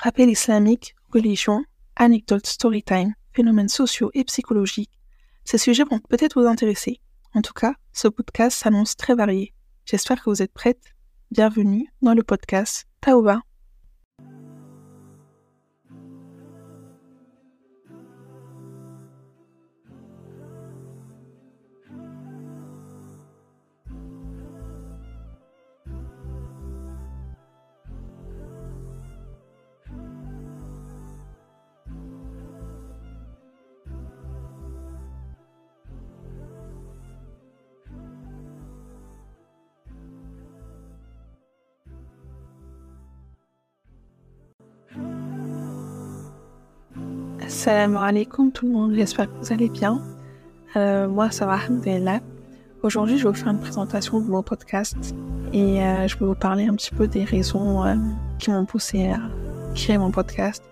Rappel islamique, religion, anecdotes, storytime, phénomènes sociaux et psychologiques. Ces sujets vont peut-être vous intéresser. En tout cas, ce podcast s'annonce très varié. J'espère que vous êtes prêtes. Bienvenue dans le podcast Taouba. Salam alaikum tout le monde, j'espère que vous allez bien. Euh, moi ça va, alhamdulillah. Aujourd'hui je vais vous faire une présentation de mon podcast et euh, je vais vous parler un petit peu des raisons euh, qui m'ont poussé à créer mon podcast,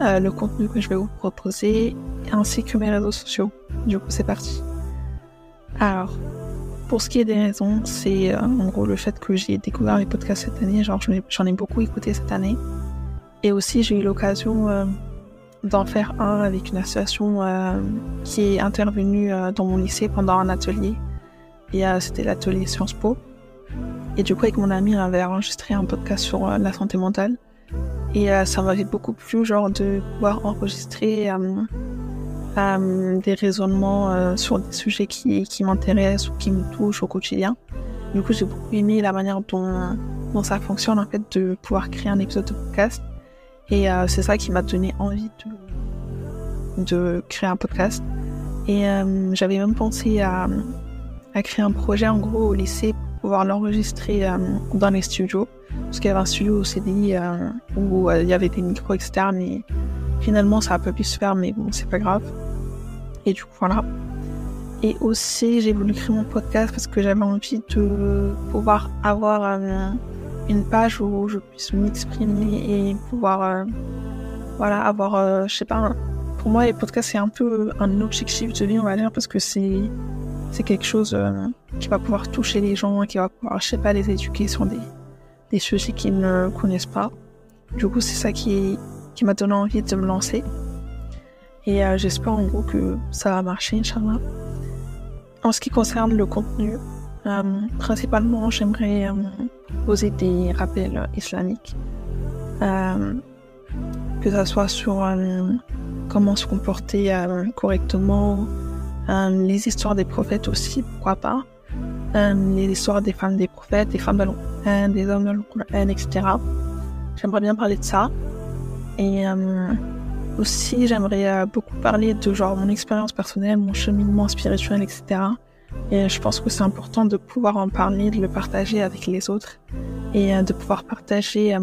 le contenu que je vais vous proposer ainsi que mes réseaux sociaux. Du coup c'est parti. Alors, pour ce qui est des raisons, c'est en gros le fait que j'ai découvert les podcasts cette année, genre j'en ai, beaucoup écouté cette année. Et aussi j'ai eu l'occasion d'en faire un avec une association euh, qui est intervenue euh, dans mon lycée pendant un atelier. Et euh, c'était l'atelier Sciences Po. Et du coup, avec mon ami, on avait enregistré un podcast sur la santé mentale. Et ça m'avait beaucoup plu, genre, de pouvoir enregistrer des raisonnements sur des sujets qui, qui m'intéressent ou qui me touchent au quotidien. Du coup, j'ai beaucoup aimé la manière dont, dont ça fonctionne, en fait, de pouvoir créer un épisode de podcast. Et euh, c'est ça qui m'a donné envie de, créer un podcast. Et euh, j'avais même pensé à, créer un projet en gros au lycée pour pouvoir l'enregistrer euh, dans les studios. Parce qu'il y avait un studio au CDI où il y avait des micros externes et finalement ça a pas pu se faire, mais bon, c'est pas grave. Et du coup, voilà. Et aussi, j'ai voulu créer mon podcast parce que j'avais envie de pouvoir avoir une page où je puisse m'exprimer et pouvoir euh, voilà avoir euh, je sais pas pour moi les podcasts c'est un peu un objectif de vie on va dire parce que c'est c'est quelque chose euh, qui va pouvoir toucher les gens qui va pouvoir je sais pas les éduquer sur des des sujets qu'ils ne connaissent pas. Du coup c'est ça qui qui m'a donné envie de me lancer. Et j'espère en gros que ça va marcher inchallah. En ce qui concerne le contenu principalement j'aimerais poser des rappels islamiques, euh, que ce soit sur euh, comment se comporter euh, correctement, les histoires des prophètes aussi, pourquoi pas, les histoires des femmes des prophètes, des femmes de des hommes de etc. J'aimerais bien parler de ça. Et aussi, j'aimerais beaucoup parler de genre mon expérience personnelle, mon cheminement spirituel, etc. Et je pense que c'est important de pouvoir en parler, de le partager avec les autres et euh, de pouvoir partager euh,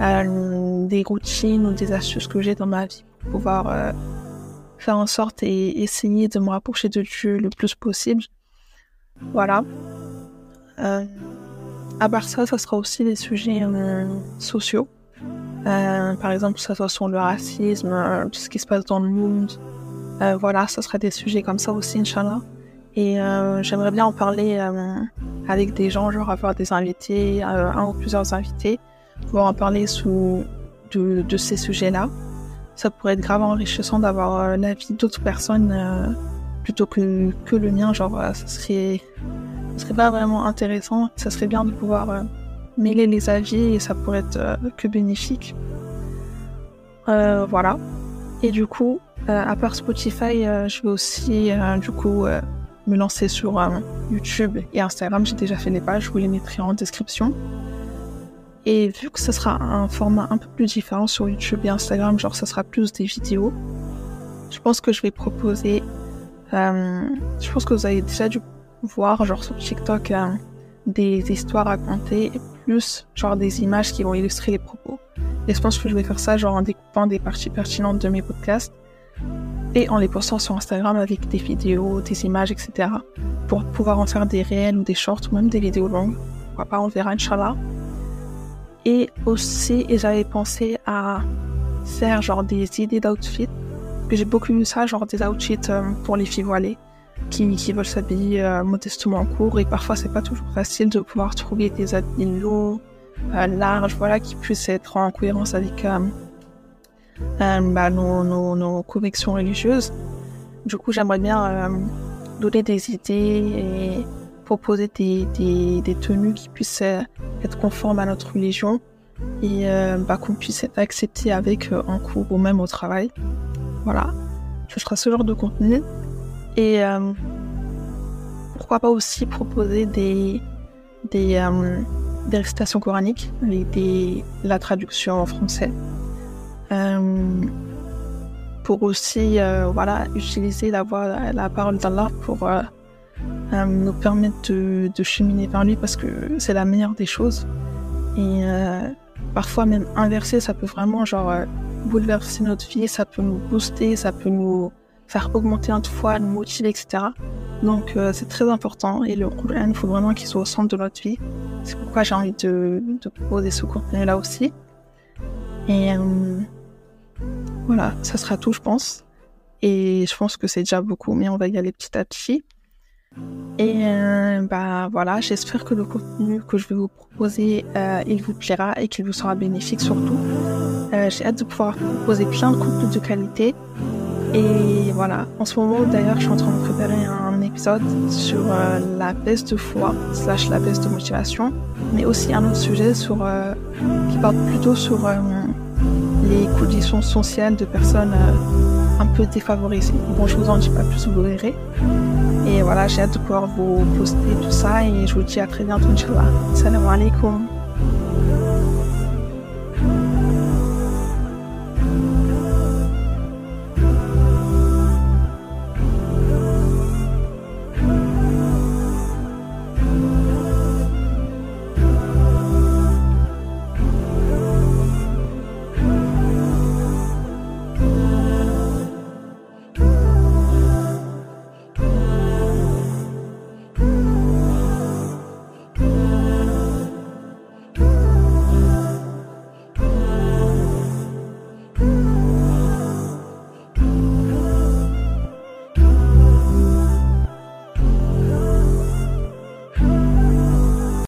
euh, des routines ou des astuces que j'ai dans ma vie pour pouvoir faire en sorte et essayer de me rapprocher de Dieu le plus possible. Voilà. à part ça, ça sera aussi des sujets sociaux. par exemple, ça soit sur le racisme, tout ce qui se passe dans le monde. voilà, ça sera des sujets comme ça aussi, Inch'Allah. Et euh, j'aimerais bien en parler euh, avec des gens, genre avoir des invités, euh, un ou plusieurs invités, pouvoir en parler sous de, de ces sujets-là. Ça pourrait être grave enrichissant d'avoir l'avis d'autres personnes plutôt que, que le mien. Genre, ça serait, ça serait pas vraiment intéressant. Ça serait bien de pouvoir mêler les avis et ça pourrait être que bénéfique. voilà. Et du coup, à part Spotify, je vais aussi du coup me lancer sur euh, YouTube et Instagram. J'ai déjà fait les pages, je vous les mettrai en description. Et vu que ce sera un format un peu plus différent sur YouTube et Instagram, genre ça sera plus des vidéos, je pense que je vais proposer. Euh, je pense que vous avez déjà dû voir, genre sur TikTok, euh, des histoires racontées, plus genre des images qui vont illustrer les propos. Et je pense que je vais faire ça genre en découpant des parties pertinentes de mes podcasts et en les postant sur Instagram avec des vidéos, des images, etc. pour pouvoir en faire des réels ou des shorts ou même des vidéos longues. Pourquoi pas, on verra, Inch'Allah. Et aussi, j'avais pensé à faire genre des idées d'outfits. J'ai beaucoup vu ça, genre des outfits euh, pour les filles voilées qui, qui veulent s'habiller euh, modestement en cours et parfois c'est pas toujours facile de pouvoir trouver des habits longs, large, voilà, qui puisse être en cohérence avec bah, nos, convictions religieuses. Du coup, j'aimerais bien donner des idées et proposer des, tenues qui puissent être conformes à notre religion et bah, qu'on puisse être accepté avec en cours ou même au travail. Voilà, ce sera ce genre de contenu. Et pourquoi pas aussi proposer des, des, euh, récitations coraniques avec la traduction en français. Euh, pour aussi euh, voilà, utiliser la, voix, la parole d'Allah pour euh, nous permettre de, cheminer vers lui parce que c'est la meilleure des choses. Et parfois même inverser, ça peut vraiment genre bouleverser notre vie, ça peut nous booster, ça peut nous faire augmenter notre foi, nous motiver, etc. Donc c'est très important et le Coran, il faut vraiment qu'il soit au centre de notre vie. C'est pourquoi j'ai envie de, de, proposer ce contenu-là aussi. Et voilà, ça sera tout, je pense. Et je pense que c'est déjà beaucoup, mais on va y aller petit à petit. Et euh, bah voilà, j'espère que le contenu que je vais vous proposer, euh, il vous plaira et qu'il vous sera bénéfique surtout. Euh, j'ai hâte de pouvoir proposer plein de contenus de qualité et voilà, en ce moment d'ailleurs, je suis en train de préparer un épisode sur la baisse de foi slash la baisse de motivation, mais aussi un autre sujet qui parle plutôt sur conditions sociales de personnes euh, un peu défavorisées. Bon, je vous en dis pas plus, vous verrez. Et voilà, j'ai hâte de pouvoir vous poster tout ça et je vous dis à très bientôt, Inch'Allah. Salam alaikum.